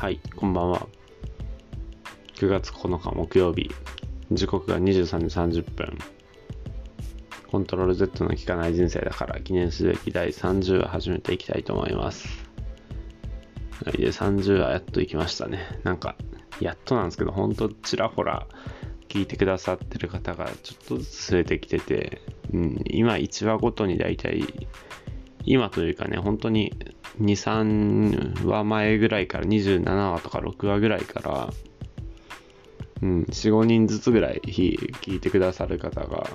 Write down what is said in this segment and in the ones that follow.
はい、こんばんは。9月9日木曜日、時刻が23時30分。コントロール Z の効かない人生だから記念すべき第30話始めていきたいと思います。はい、で、30話やっと行きましたね。なんか、やっとなんですけど、ほんとちらほら聞いてくださってる方がちょっとずつ増えてきてて、うん、今1話ごとにだいたい、今というかね、本当に2、3話前ぐらいから27話とか6話ぐらいから、うん、4、5人ずつぐらい聞いてくださる方が、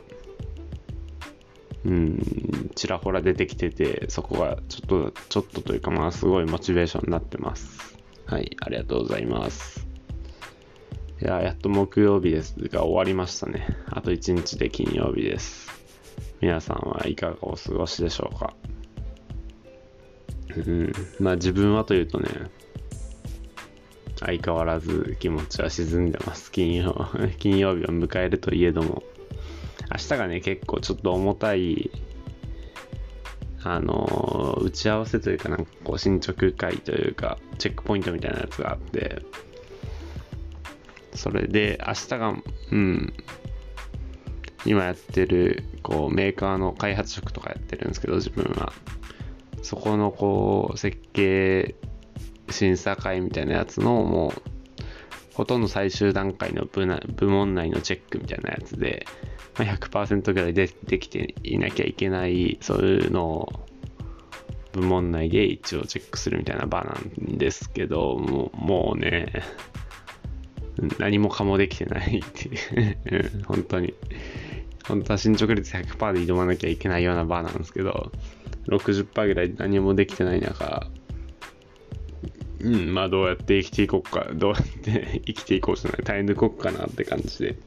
うん、ちらほら出てきてて、そこがちょっと、ちょっとというかまあすごいモチベーションになってます。はい、ありがとうございます。いや、やっと木曜日ですが終わりましたね。あと1日で金曜日です。皆さんはいかがお過ごしでしょうか？うん、まあ自分はというとね、相変わらず気持ちは沈んでます。金曜、金曜日を迎えるといえども、明日がね、結構ちょっと重たい、あの、打ち合わせというか、なんかこう進捗会というか、チェックポイントみたいなやつがあって、それで明日が、うん、今やってる、こう、メーカーの開発職とかやってるんですけど、自分は。そこのこう設計審査会みたいなやつのもうほとんど最終段階の部な部門内のチェックみたいなやつで、まあ、100%ぐらいでできていなきゃいけないそういうのを部門内で一応チェックするみたいな場なんですけどもうもうね 何もかもできてないっていう本当に。本当は進捗率100%で挑まなきゃいけないような場なんですけど60%ぐらい何もできてない中、うん、まあどうやって生きていこうか、どうやって生きていこうじゃない、耐え抜こうかなって感じで、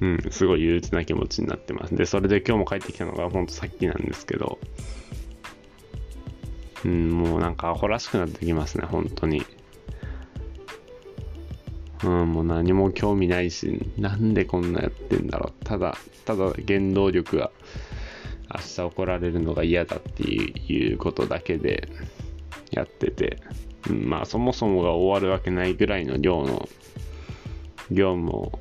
うん、すごい憂鬱な気持ちになってます。で、それで今日も帰ってきたのがほんとさっきなんですけど、うん、もうなんかアホらしくなってきますね、本当に。うん、もう何も興味ないし、なんでこんなやってんだろう。ただ、ただ原動力が、明日怒られるのが嫌だっていうことだけでやってて、うん、まあそもそもが終わるわけないぐらいの量の業務を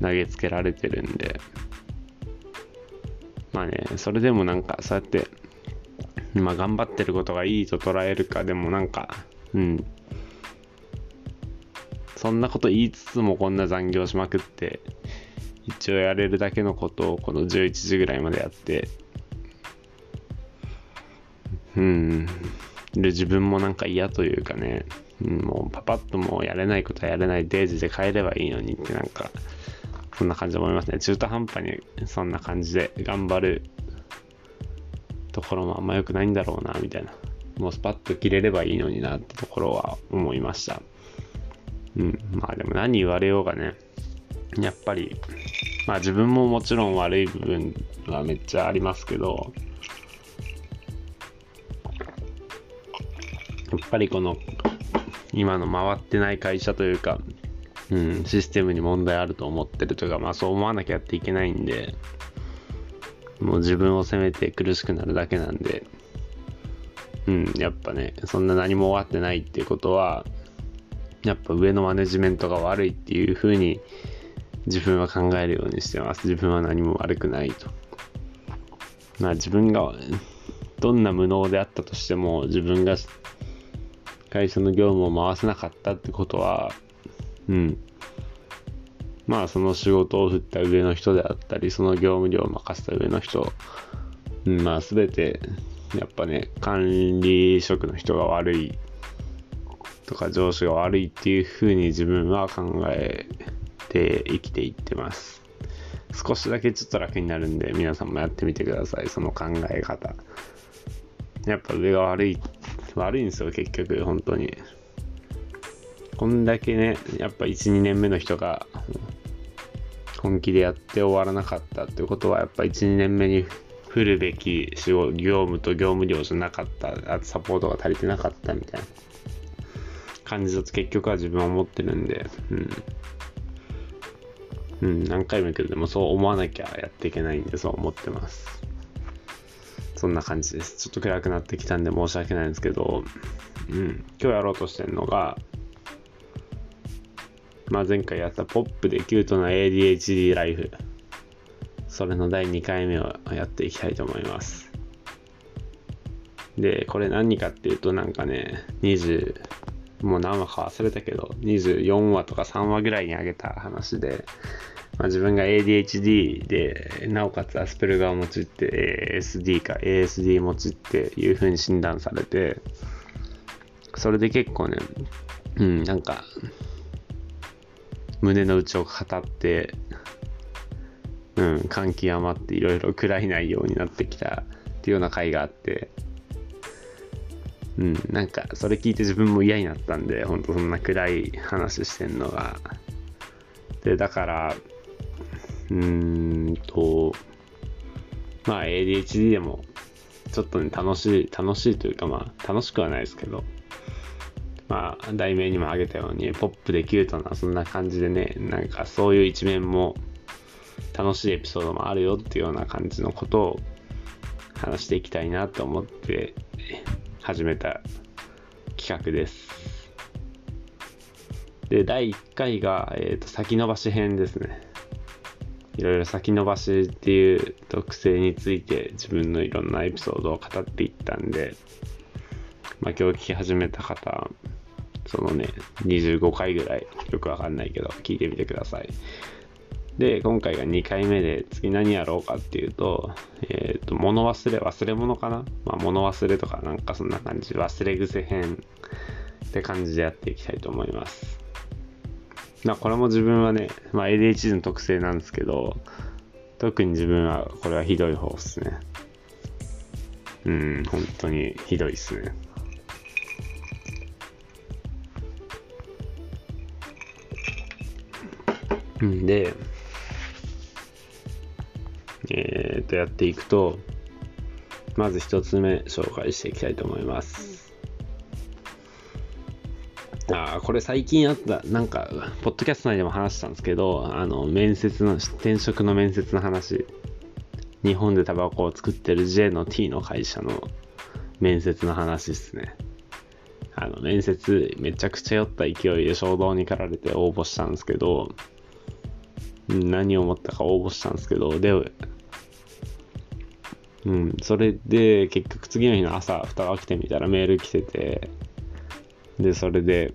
投げつけられてるんで、まあね、それでもなんかそうやって、まあ頑張ってることがいいと捉えるか、でもなんか、うん、そんなこと言いつつもこんな残業しまくって、一応やれるだけのことをこの11時ぐらいまでやって、うん。で、自分もなんか嫌というかね、うん、もうパパッともうやれないことはやれないデイジで帰ればいいのにってなんか、そんな感じで思いますね。中途半端にそんな感じで頑張るところもあんま良くないんだろうな、みたいな。もうスパッと切れればいいのになってところは思いました。うん。まあでも何言われようがね、やっぱり、まあ自分ももちろん悪い部分はめっちゃありますけど、っぱりこの今の回ってない会社というか、うん、システムに問題あると思ってるとか、まあそう思わなきゃやっていけないんで、もう自分を責めて苦しくなるだけなんで、うん、やっぱね、そんな何も終わってないっていうことは、やっぱ上のマネジメントが悪いっていうふうに自分は考えるようにしてます。自分は何も悪くないと。まあ自分がどんな無能であったとしても自分が会社の業務を回せなかったってことは、うん。まあその仕事を振った上の人であったり、その業務量を任せた上の人、うん、まあ全て、やっぱね、管理職の人が悪いとか上司が悪いっていうふうに自分は考えて生きていってます。少しだけちょっと楽になるんで、皆さんもやってみてください、その考え方。やっぱ上が悪い、悪いんですよ、結局、本当に。こんだけね、やっぱ1、2年目の人が本気でやって終わらなかったってことは、やっぱ1、2年目に振るべき仕事業務と業務量じゃなかった、あとサポートが足りてなかったみたいな感じだと結局は自分は思ってるんで、うん。うん、何回も言うけど、でもそう思わなきゃやっていけないんで、そう思ってます。そんな感じです。ちょっと暗くなってきたんで申し訳ないんですけど、うん、今日やろうとしてるのが、まあ、前回やったポップでキュートな ADHD ライフ。それの第2回目をやっていきたいと思います。で、これ何かっていうとなんかね、20、もう何話か忘れたけど、24話とか3話ぐらいに上げた話で、まあ、自分が ADHD で、なおかつアスペルガー持ちって ASD か ASD 持ちっていう風に診断されて、それで結構ね、うん、なんか、胸の内を語って、うん、感極まっていろいろ暗い内容になってきたっていうような回があって、うん、なんかそれ聞いて自分も嫌になったんで、ほんとそんな暗い話してんのが。で、だから、うーんと、まあ ADHD でも、ちょっとね、楽しい、楽しいというかまあ、楽しくはないですけど、まあ、題名にも挙げたように、ポップでキュートな、そんな感じでね、なんかそういう一面も、楽しいエピソードもあるよっていうような感じのことを話していきたいなと思って始めた企画です。で、第1回が、えーと先延ばし編ですね。いろいろ先延ばしっていう特性について自分のいろんなエピソードを語っていったんで、まあ、今日聞き始めた方、そのね、25回ぐらい、よくわかんないけど、聞いてみてください。で、今回が2回目で、次何やろうかっていうと、えっ、ー、と、物忘れ、忘れ物かな？まあ、物忘れとかなんかそんな感じ、忘れ癖編って感じでやっていきたいと思います。まあ、これも自分はね、まあ、ADHD の特性なんですけど、特に自分はこれはひどい方っすね。うん、本当にひどいっすね。んで、えー、と、やっていくと、まず一つ目紹介していきたいと思います。あこれ最近あった、なんか、ポッドキャスト内でも話したんですけど、あの、面接の、転職の面接の話、日本でタバコを作ってる J の T の会社の面接の話ですね。あの、面接めちゃくちゃ酔った勢いで衝動に駆られて応募したんですけど、何を思ったか応募したんですけど、で、うん、それで結局次の日の朝、蓋を開けてみたらメール来てて、で、それで、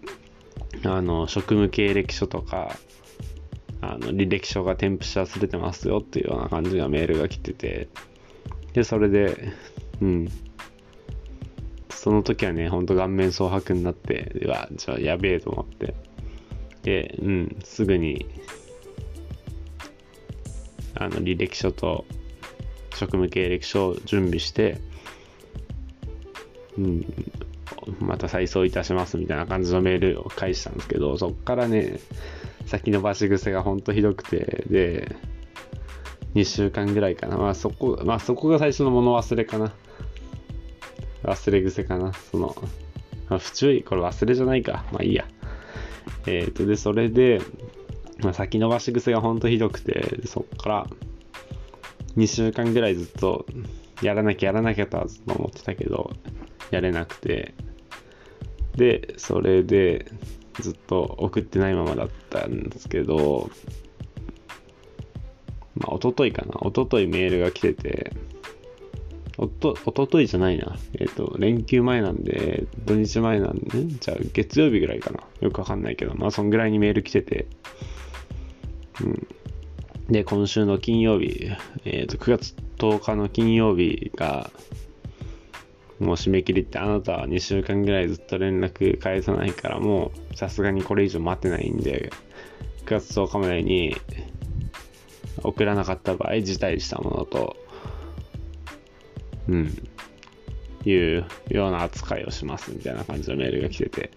あの、職務経歴書とか、あの、履歴書が添付し忘れてますよっていうような感じのメールが来てて、で、それで、うん。その時はね、ほんと顔面蒼白になって、うわ、じゃあやべえと思って。で、うん、すぐに、あの、履歴書と職務経歴書を準備して、うん、また再送いたしますみたいな感じのメールを返したんですけど、そっからね、先延ばし癖がほんとひどくて、で、2週間ぐらいかな。まあそこ、まあそこが最初の物忘れかな。忘れ癖かな。その、まあ、不注意、これ忘れじゃないか。まあいいや。えっ、ー、と、で、それで、まあ、先延ばし癖がほんとひどくて、そっから2週間ぐらいずっとやらなきゃやらなきゃとはずっと思ってたけど、やれなくて、で、それでずっと送ってないままだったんですけど、まあ、おとといかな。おとといメールが来てて、おと、おとといじゃないな。えっ、ー、と、連休前なんで、土日前なんで、ね、じゃあ月曜日ぐらいかな。よくわかんないけど、まあそんぐらいにメール来てて、うん。で、今週の金曜日、えっ、ー、と、9月10日の金曜日が、もう締め切りってあなたは2週間ぐらいずっと連絡返さないからもうさすがにこれ以上待ってないんで9月10日までに送らなかった場合辞退したものとうんいうような扱いをしますみたいな感じのメールが来てて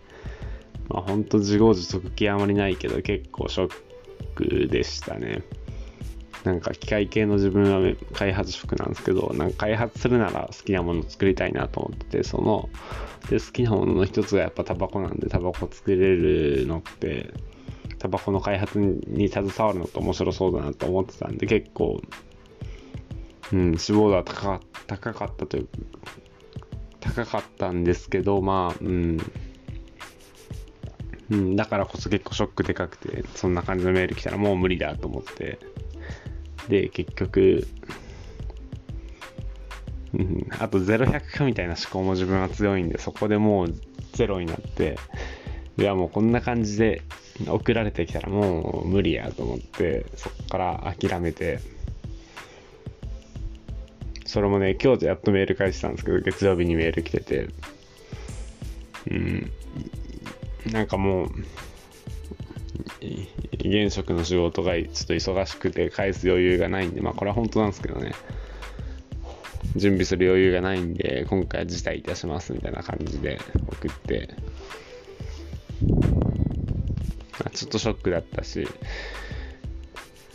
まあほんと自業自得極まりないけど結構ショックでしたね。なんか機械系の自分は開発職なんですけど、なんか開発するなら好きなものを作りたいなと思ってて、その、で、好きなものの一つがやっぱタバコなんで、タバコ作れるのって、タバコの開発に携わるのって面白そうだなと思ってたんで、結構、うん、脂肪度は高か高かったという、高かったんですけど、まあ、うん、うん、だからこそ結構ショックでかくて、そんな感じのメール来たらもう無理だと思って、で、結局、うん、あと0100かみたいな思考も自分は強いんで、そこでもうゼロになって、いやもうこんな感じで送られてきたらもう無理やと思って、そこから諦めて、それもね、今日やっとメール返したんですけど、月曜日にメール来てて、うん、なんかもう、現職の仕事がちょっと忙しくて返す余裕がないんで、まあこれは本当なんですけどね、準備する余裕がないんで、今回は辞退いたしますみたいな感じで送って、まあ、ちょっとショックだったし、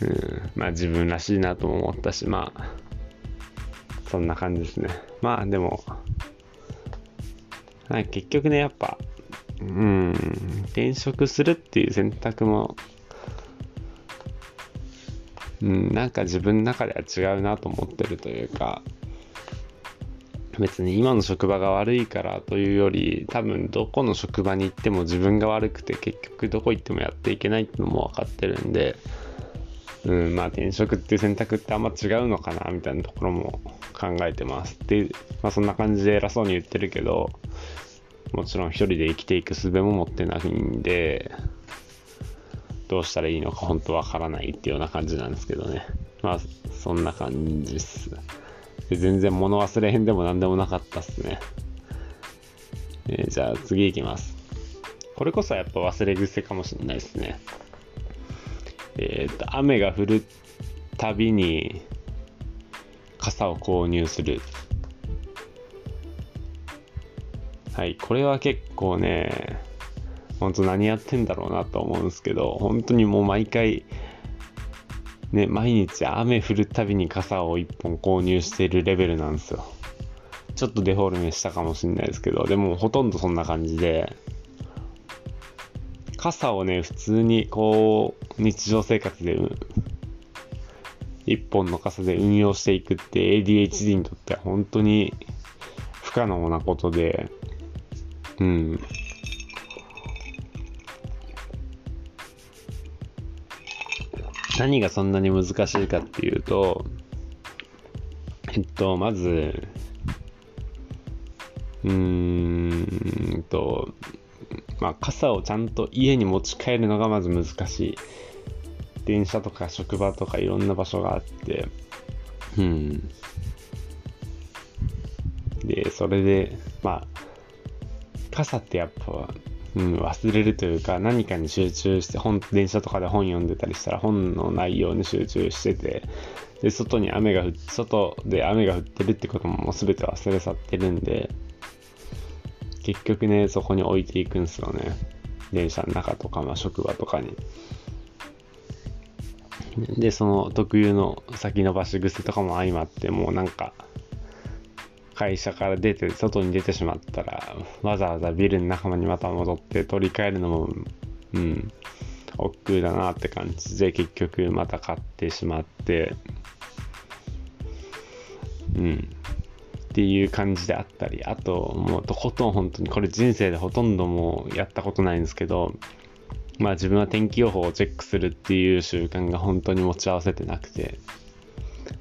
うん、まあ自分らしいなとも思ったし、まあ、そんな感じですね。まあでも、結局ね、やっぱ、うん、転職するっていう選択も、うん、なんか自分の中では違うなと思ってるというか、別に今の職場が悪いからというより、多分どこの職場に行っても自分が悪くて結局どこ行ってもやっていけないってのも分かってるんで、うん、まあ転職っていう選択ってあんま違うのかなみたいなところも考えてます。で、まあそんな感じで偉そうに言ってるけど、もちろん一人で生きていく術も持ってないんで、どうしたらいいのか本当わからないっていうような感じなんですけどね。まあ、そんな感じっす。で全然物忘れへんでも何でもなかったっすね。えー、じゃあ次行きます。これこそやっぱ忘れ癖かもしれないですね。えっ、ー、と、雨が降るたびに傘を購入する。はい、これは結構ね、本当何やってんだろうなと思うんですけど、本当にもう毎回、ね、毎日雨降るたびに傘を1本購入しているレベルなんですよ。ちょっとデフォルメしたかもしれないですけど、でもほとんどそんな感じで、傘をね、普通にこう、日常生活で、一本の傘で運用していくって ADHD にとっては本当に不可能なことで、うん。何がそんなに難しいかっていうと、えっと、まず、うーんと、まあ、傘をちゃんと家に持ち帰るのがまず難しい。電車とか職場とかいろんな場所があって、うん。で、それで、まあ、傘ってやっぱうん、忘れるというか何かに集中して本電車とかで本読んでたりしたら本の内容に集中しててで外に雨が降っ外で雨が降ってるってことももう全て忘れ去ってるんで結局ねそこに置いていくんですよね。電車の中とか、まあ、職場とかに。でその特有の先延ばし癖とかも相まってもうなんか会社から出て、外に出てしまったら、わざわざビルの仲間にまた戻って取り替えるのも、うん、億劫だなって感じで、結局また買ってしまって、うん。っていう感じであったり、あと、もうとことん本当に、これ人生でほとんどもうやったことないんですけど、まあ自分は天気予報をチェックするっていう習慣が本当に持ち合わせてなくて、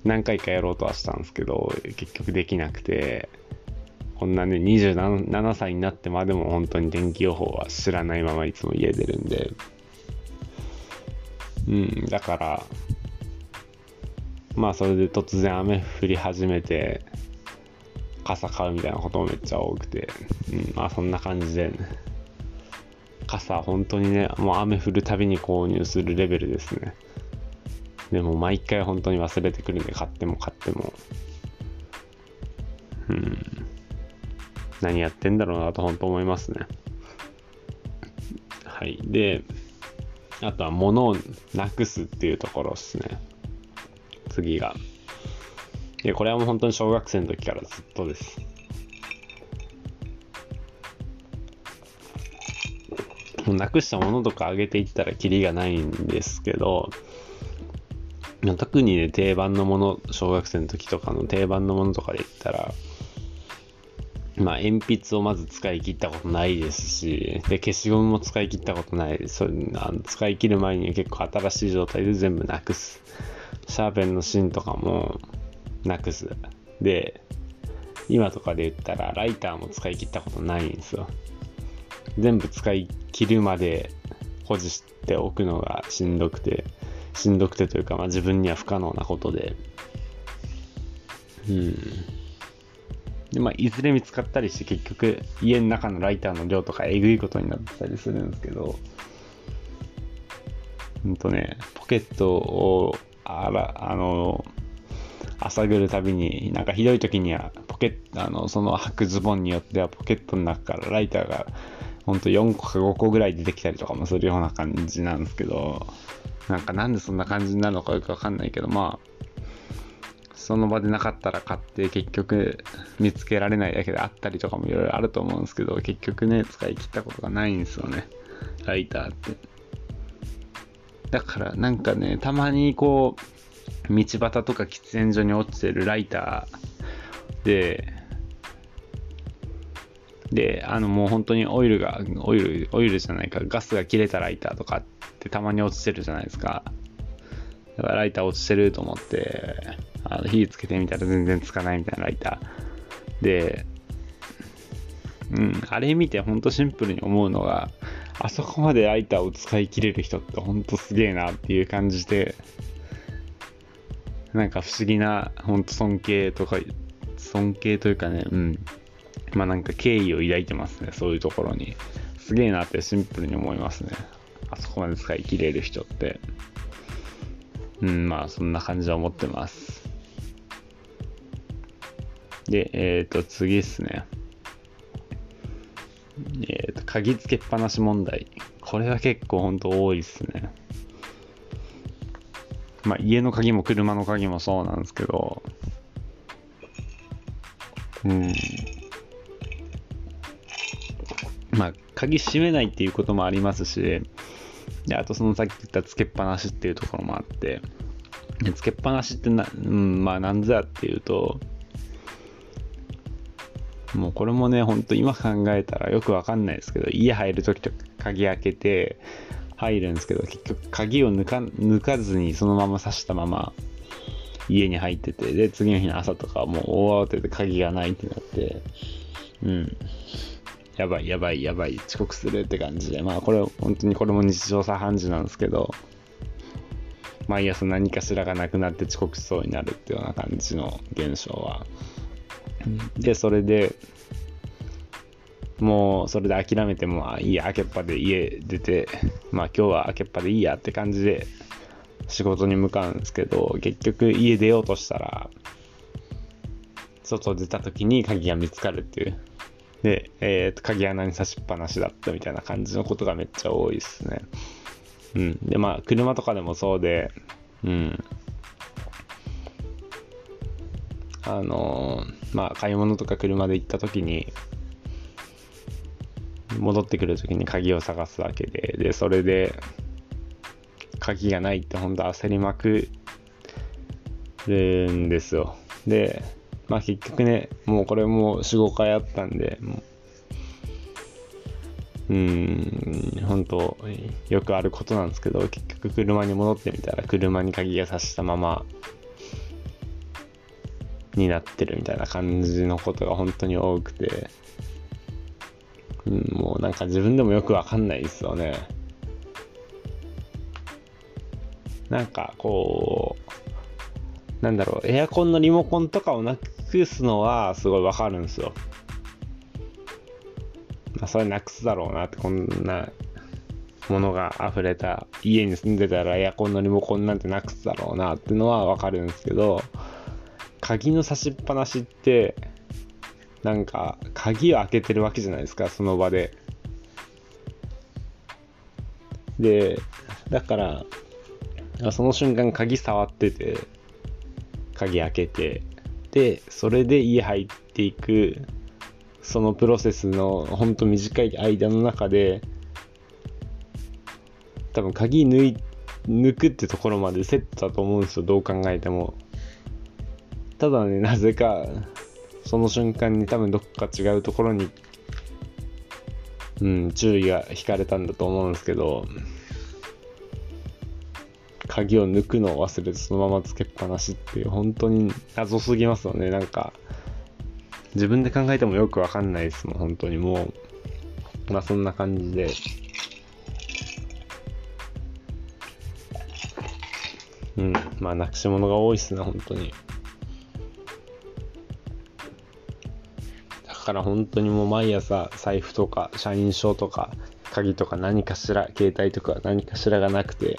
何回かやろうとはしたんですけど、結局できなくて、こんなね、27歳になってまでも本当に天気予報は知らないままいつも家出るんで、うん、だから、まあそれで突然雨降り始めて、傘買うみたいなこともめっちゃ多くて、うん、まあそんな感じで、ね、傘本当にね、もう雨降るたびに購入するレベルですね。でも毎回本当に忘れてくるんで、買っても買っても。うん。何やってんだろうなと本当思いますね。はい。で、あとは物をなくすっていうところですね。次が。で、これはもう本当に小学生の時からずっとです。もうなくしたものとかあげていったらキリがないんですけど、特にね、定番のもの、小学生の時とかの定番のものとかで言ったら、まあ、鉛筆をまず使い切ったことないですし、で、消しゴムも使い切ったことない。それあの使い切る前に結構新しい状態で全部なくす。シャーペンの芯とかもなくす。で、今とかで言ったらライターも使い切ったことないんですよ。全部使い切るまで保持しておくのがしんどくて、しんどくてというか、まあ、自分には不可能なことで。うん。で、まあ、いずれ見つかったりして、結局、家の中のライターの量とかえぐいことになってたりするんですけど、ほんとね、ポケットを、あら、あの、朝ぐるたびに、なんかひどい時には、ポケット、あの、その履くズボンによっては、ポケットの中からライターが、ほんと4個か5個ぐらい出てきたりとかもするような感じなんですけど、なんかなんでそんな感じになるのかよくわかんないけど、まあ、その場でなかったら買って結局見つけられないだけであったりとかもいろいろあると思うんですけど、結局ね、使い切ったことがないんですよね。ライターって。だからなんかね、たまにこう、道端とか喫煙所に落ちてるライターで、で、あのもう本当にオイルが、オイル、オイルじゃないか、ガスが切れたライターとかってたまに落ちてるじゃないですか。だからライター落ちてると思って、あの火つけてみたら全然つかないみたいなライター。で、うん、あれ見てほんとシンプルに思うのが、あそこまでライターを使い切れる人ってほんとすげえなっていう感じで、なんか不思議な、ほんと尊敬とか、尊敬というかね、うん。まあなんか敬意を抱いてますね、そういうところに。すげえなってシンプルに思いますね。あそこまで使い切れる人って。うん、まあそんな感じは思ってます。で、えっ、ー、と、次っすね。えっ、ー、と、鍵つけっぱなし問題。これは結構ほんと多いっすね。まあ、家の鍵も車の鍵もそうなんですけど、うん。鍵閉めないっていうこともありますし、で、あとそのさっき言ったつけっぱなしっていうところもあって、つけっぱなしってな、うん、まあなんぞやっていうと、もうこれもね、ほんと今考えたらよくわかんないですけど、家入るときとか鍵開けて入るんですけど、結局鍵を抜か抜かずにそのまま刺したまま家に入ってて、で、次の日の朝とかもう大慌てで鍵がないってなって、うん。やばいやばいやばい、遅刻するって感じで、まあこれ本当にこれも日常茶飯事なんですけど、毎朝何かしらがなくなって遅刻しそうになるっていうような感じの現象は。で、それで、もうそれで諦めても、いいや、開けっぱで家出て、まあ今日は開けっぱでいいやって感じで仕事に向かうんですけど、結局家出ようとしたら、外出た時に鍵が見つかるっていう。で、えっ、ー、と、鍵穴に差しっぱなしだったみたいな感じのことがめっちゃ多いですね。うん。で、まあ、車とかでもそうで、うん。あのまあ、買い物とか車で行った時に、戻ってくる時に鍵を探すわけで、で、それで、鍵がないって本当焦りまくるんですよ。で、まあ結局ね、もうこれも4、5回あったんで、うーん、本当よくあることなんですけど、結局車に戻ってみたら車に鍵がさしたままになってるみたいな感じのことが本当に多くて、うん、もうなんか自分でもよくわかんないですよね。なんかこう、なんだろう、エアコンのリモコンとかをなくすのはすごいわかるんですよ。まあ、それなくすだろうなって、こんなものが溢れた家に住んでたらエアコンのリモコンなんてなくすだろうなってのはわかるんですけど、鍵の差しっぱなしって、なんか、鍵を開けてるわけじゃないですか、その場で。で、だから、その瞬間鍵触ってて、鍵開けて、で、それで家入っていく、そのプロセスのほんと短い間の中で、多分鍵抜い抜くってところまでセットだと思うんですよどう考えても。ただねなぜかその瞬間に多分どっか違うところにうん注意が引かれたんだと思うんですけど。鍵を抜くのを忘れてそのままつけっぱなしっていう本当に謎すぎますよね。なんか自分で考えてもよくわかんないですもん。本当にもうまあそんな感じで。うんまあなくし物が多いっすね本当に。だから本当にもう毎朝財布とか社員証とか鍵とか何かしら携帯とか何かしらがなくて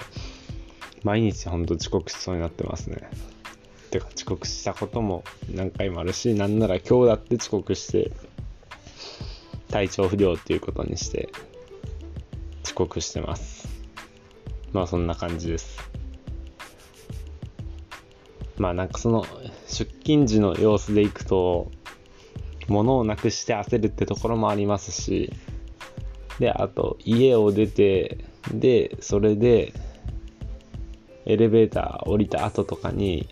毎日ほんと遅刻しそうになってますね。てか遅刻したことも何回もあるし、なんなら今日だって遅刻して、体調不良っていうことにして遅刻してます。まあそんな感じです。まあなんかその出勤時の様子でいくと、物をなくして焦るってところもありますし、で、あと家を出て、で、それでエレベーター降りた後とかに、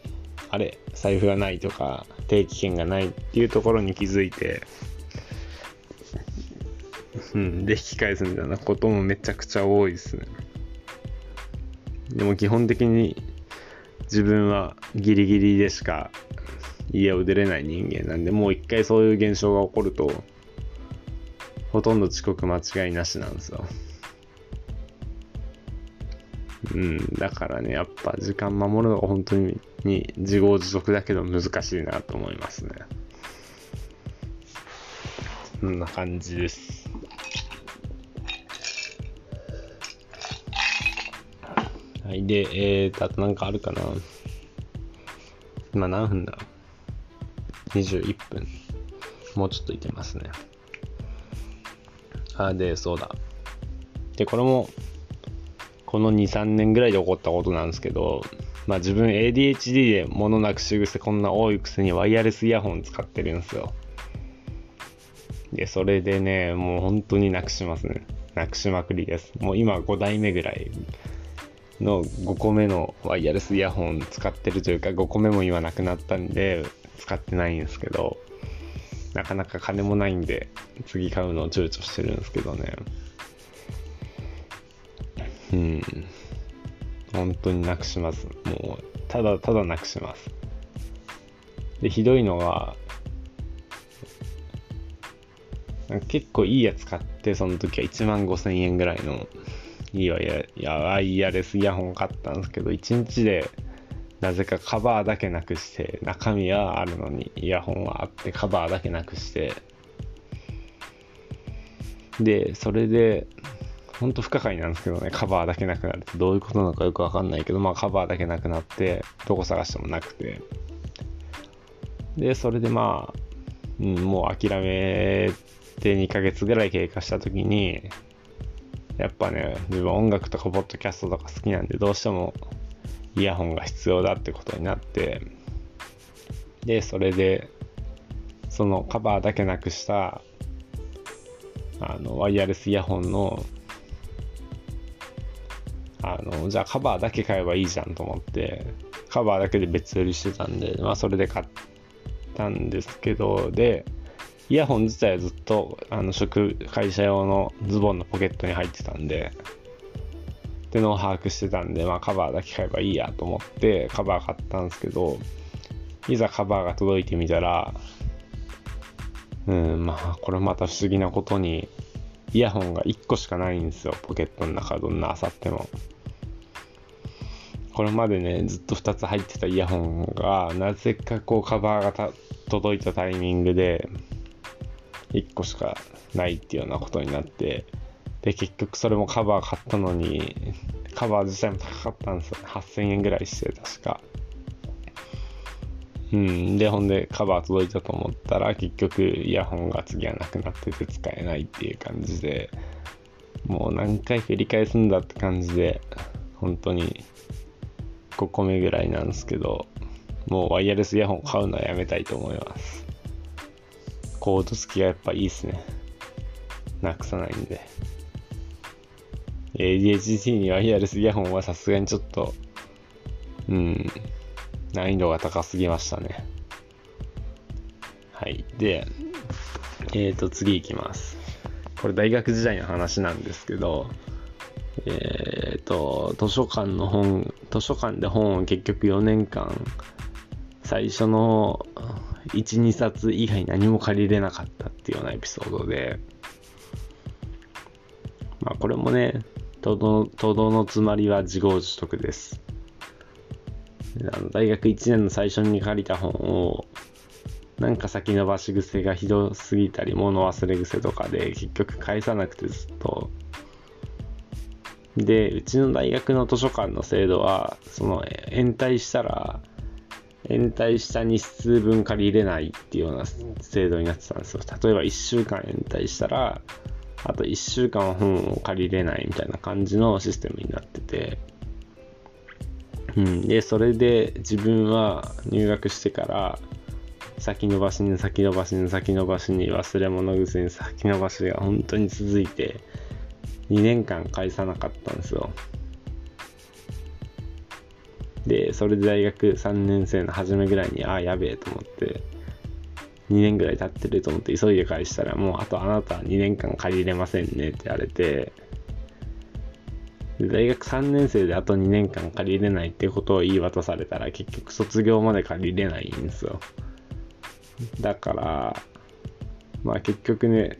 あれ、財布がないとか、定期券がないっていうところに気づいて、うん、で引き返すみたいなこともめちゃくちゃ多いですね。でも基本的に自分はギリギリでしか家を出れない人間なんで、もう一回そういう現象が起こると、ほとんど遅刻間違いなしなんですよ。うん、だからね、やっぱ時間守るのが本当にに自業自得だけど難しいなと思いますね。こんな感じです。はい、で、えーと、あとなんかあるかな。今何分だ ?21 分。もうちょっといてますね。あ、で、そうだ。で、これもこの2、3年ぐらいで起こったことなんですけど、まあ自分 ADHD で物なくし癖こんな多いくせにワイヤレスイヤホン使ってるんですよ。で、それでね、もう本当になくしますね。なくしまくりです。もう今5代目ぐらいの5個目のワイヤレスイヤホン使ってるというか5個目も今なくなったんで使ってないんですけど、なかなか金もないんで次買うのを躊躇してるんですけどね。うん。本当になくします。もう、ただただなくします。で、ひどいのが、結構いいやつ買って、その時は1万5千円ぐらいのいいわや、やワイヤレスイヤホン買ったんですけど、1日でなぜかカバーだけなくして、中身はあるのにイヤホンはあってカバーだけなくして、で、それでほんと不可解なんですけどね、カバーだけなくなるってどういうことなのかよくわかんないけど、まあカバーだけなくなって、どこ探してもなくて。で、それでまあ、うん、もう諦めて2ヶ月ぐらい経過した時に、やっぱね、自分音楽とかポッドキャストとか好きなんで、どうしてもイヤホンが必要だってことになって、で、それで、そのカバーだけなくした、あの、ワイヤレスイヤホンのあの、じゃあカバーだけ買えばいいじゃんと思って、カバーだけで別売りしてたんで、まあそれで買ったんですけど、で、イヤホン自体はずっと、あの、職、会社用のズボンのポケットに入ってたんで、ってのを把握してたんで、まあカバーだけ買えばいいやと思って、カバー買ったんですけど、いざカバーが届いてみたら、うん、まあ、これまた不思議なことに、イヤホンが1個しかないんですよ、ポケットの中どんな漁っても。これまでね、ずっと2つ入ってたイヤホンが、なぜかこうカバーが届いたタイミングで、1個しかないっていうようなことになって、で、結局それもカバー買ったのに、カバー自体も高かったんですよ。8000円ぐらいして、確か。うん。で、ほんでカバー届いたと思ったら、結局イヤホンが次はなくなってて使えないっていう感じで、もう何回繰り返すんだって感じで、本当に5個目ぐらいなんですけど、もうワイヤレスイヤホン買うのはやめたいと思います。コード付きがやっぱいいっすね。なくさないんで。ADHD にワイヤレスイヤホンはさすがにちょっと、うん、難易度が高すぎましたね。はい。で、えっ、ー、と、次いきます。これ大学時代の話なんですけど、えっ、ー、と、図書館の本、図書館で本を結局4年間、最初の1、2冊以外何も借りれなかったっていうようなエピソードで、まあこれもね、とどとどのつまりは自業自得です。あの大学1年の最初に借りた本を、なんか先延ばし癖がひどすぎたり、物忘れ癖とかで結局返さなくてずっと。で、うちの大学の図書館の制度は、その延滞したら、延滞した日数分借りれないっていうような制度になってたんですよ。例えば1週間延滞したら、あと1週間は本を借りれないみたいな感じのシステムになってて、うん、で、それで自分は入学してから、先延ばしに先延ばしに先延ばしに忘れ物癖に先延ばしが本当に続いて、2年間返さなかったんですよ。で、それで大学3年生の初めぐらいに、ああ、やべえと思って、2年ぐらい経ってると思って急いで返したら、もうあとあなたは2年間借りれませんねって言われて、大学3年生であと2年間借りれないってことを言い渡されたら結局卒業まで借りれないんですよ。だから、まあ結局ね、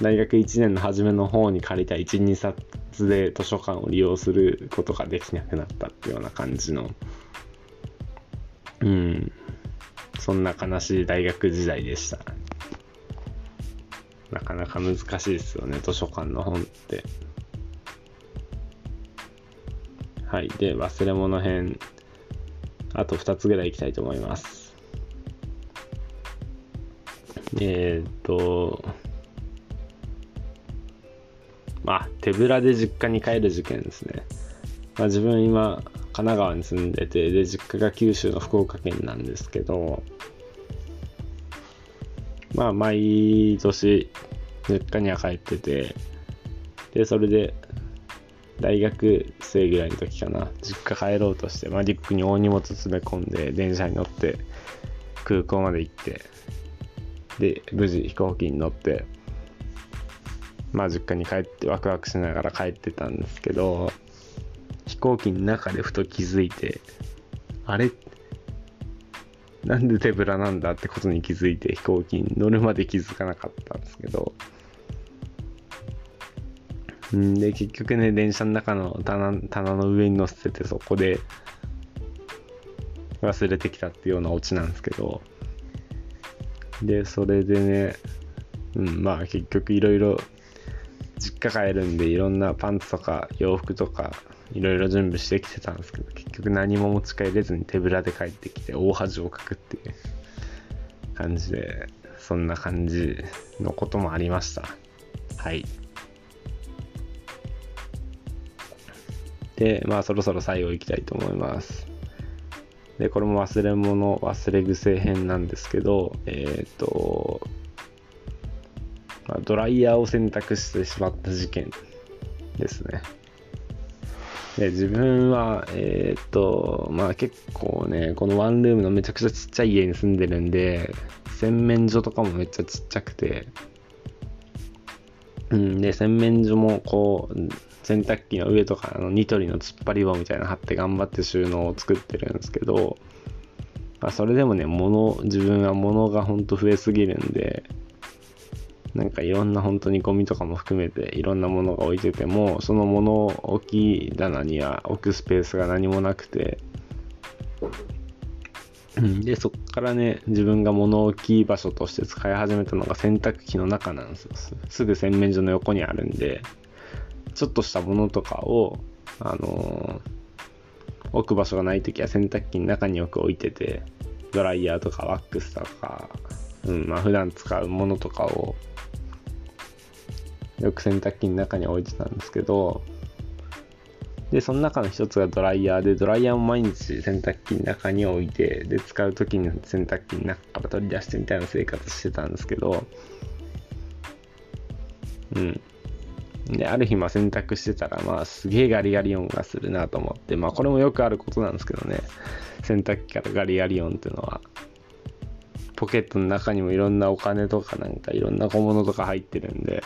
大学1年の初めの方に借りた1、2冊で図書館を利用することができなくなったっていうような感じの、うん、そんな悲しい大学時代でした。なかなか難しいですよね、図書館の本って。はい。で、忘れ物編、あと2つぐらいいきたいと思います。えっ、と、まあ、手ぶらで実家に帰る事件ですね。まあ、自分今、神奈川に住んでて、で、実家が九州の福岡県なんですけど、まあ、毎年、実家には帰ってて、で、それで、大学生ぐらいの時かな、実家帰ろうとして、まあ、リュックに大荷物詰め込んで、電車に乗って、空港まで行って、で、無事飛行機に乗って、まあ、実家に帰ってワクワクしながら帰ってたんですけど、飛行機の中でふと気づいて、あれ？なんで手ぶらなんだってことに気づいて飛行機に乗るまで気づかなかったんですけど、んで、結局ね、電車の中の棚棚の上に乗せてて、そこで忘れてきたっていうようなオチなんですけど、で、それでね、うん、まあ結局いろいろ実家帰るんでいろんなパンツとか洋服とかいろいろ準備してきてたんですけど、結局何も持ち帰れずに手ぶらで帰ってきて大恥をかくっていう感じで、そんな感じのこともありました。はい。で、まあそろそろ最後いきたいと思います。で、これも忘れ物、忘れ癖編なんですけど、えっ、ー、と、まあ、ドライヤーを選択してしまった事件ですね。で自分は、えー、っと、まあ結構ね、このワンルームのめちゃくちゃちっちゃい家に住んでるんで、洗面所とかもめっちゃちっちゃくて、うん、で、洗面所もこう、洗濯機の上とか、あの、ニトリの突っ張り棒みたいなの貼って頑張って収納を作ってるんですけど、まあ、それでもね、物、自分は物がほんと増えすぎるんで、なんかいろんな本当にゴミとかも含めていろんなものが置いててもその物置き棚には置くスペースが何もなくてでそこからね自分が物置き場所として使い始めたのが洗濯機の中なんですよ。すぐ洗面所の横にあるんでちょっとしたものとかをあのー、置く場所がない時は洗濯機の中によく置いててドライヤーとかワックスとかうんまあ普段使うものとかをよく洗濯機の中に置いてたんですけど、で、その中の一つがドライヤーで、ドライヤーも毎日洗濯機の中に置いて、で、使う時に洗濯機の中から取り出してみたいな生活してたんですけど、うん。で、ある日、まあ洗濯してたら、まあすげえガリガリ音がするなと思って、まあこれもよくあることなんですけどね、洗濯機からガリガリ音っていうのは、ポケットの中にもいろんなお金とかなんかいろんな小物とか入ってるんで、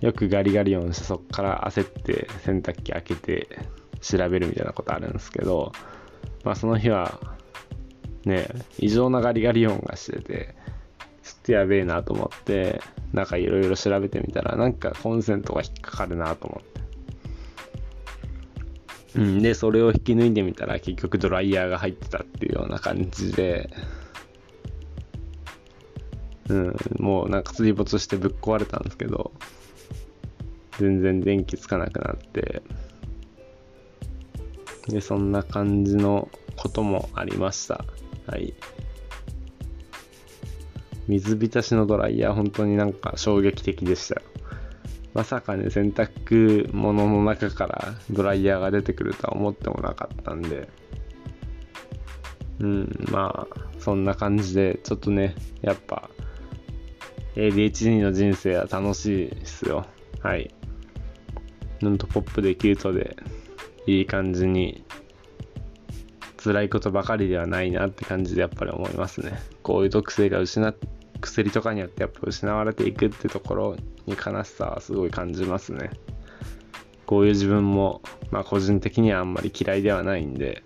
よくガリガリ音してそっから焦って洗濯機開けて調べるみたいなことあるんですけど、まあその日は、ね、異常なガリガリ音がしてて、ちょっとやべえなと思って、なんかいろいろ調べてみたら、なんかコンセントが引っかかるなと思って。うん、で、それを引き抜いてみたら、結局ドライヤーが入ってたっていうような感じで、うん、もうなんか水没してぶっ壊れたんですけど、全然電気つかなくなって、で、そんな感じのこともありました。はい。水浸しのドライヤー、本当になんか衝撃的でした。まさかね、洗濯物の中からドライヤーが出てくるとは思ってもなかったんで、うん、まあ、そんな感じで、ちょっとね、やっぱ、ADHD の人生は楽しいですよ。はい。ほんとポップでキュートで、いい感じに辛いことばかりではないなって感じでやっぱり思いますね。こういう特性が失っ薬とかによってやっぱ失われていくってところに悲しさはすごい感じますね。こういう自分も、まあ個人的にはあんまり嫌いではないんで、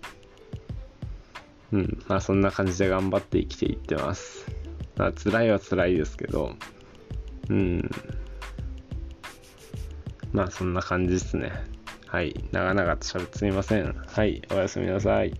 うん、まあそんな感じで頑張って生きていってます。まあ辛いは辛いですけど、うん、まあそんな感じですね。はい。長々と喋ってすみません。はい。おやすみなさい。